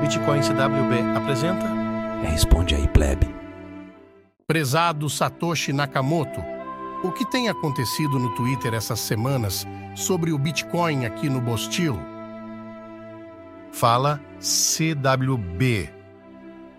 Bitcoin CWB apresenta Responde aí, plebe. Prezado Satoshi Nakamoto, o que tem acontecido no Twitter essas semanas sobre o Bitcoin aqui no Bostil? Fala CWB.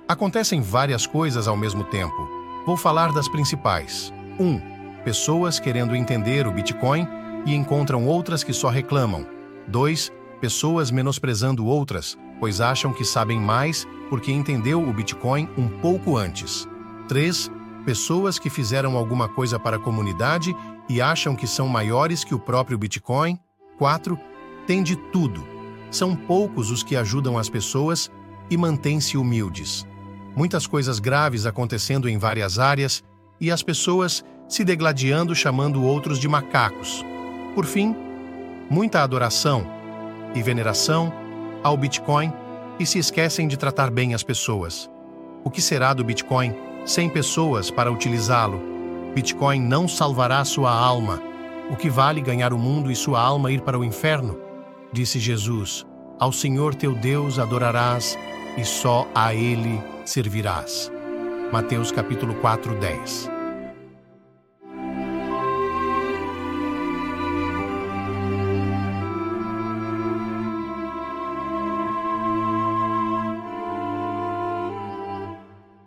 Acontecem várias coisas ao mesmo tempo. Vou falar das principais. 1. Um, pessoas querendo entender o Bitcoin e encontram outras que só reclamam. 2. Pessoas menosprezando outras, pois acham que sabem mais porque entendeu o Bitcoin um pouco antes. 3. Pessoas que fizeram alguma coisa para a comunidade e acham que são maiores que o próprio Bitcoin. 4. Tem de tudo. São poucos os que ajudam as pessoas e mantêm-se humildes. Muitas coisas graves acontecendo em várias áreas e as pessoas se degladiando chamando outros de macacos. Por fim, muita adoração e veneração ao Bitcoin e se esquecem de tratar bem as pessoas. O que será do Bitcoin sem pessoas para utilizá-lo? Bitcoin não salvará sua alma. O que vale ganhar o mundo e sua alma ir para o inferno? Disse Jesus: Ao Senhor teu Deus adorarás e só a ele servirás. Mateus capítulo 4, 10.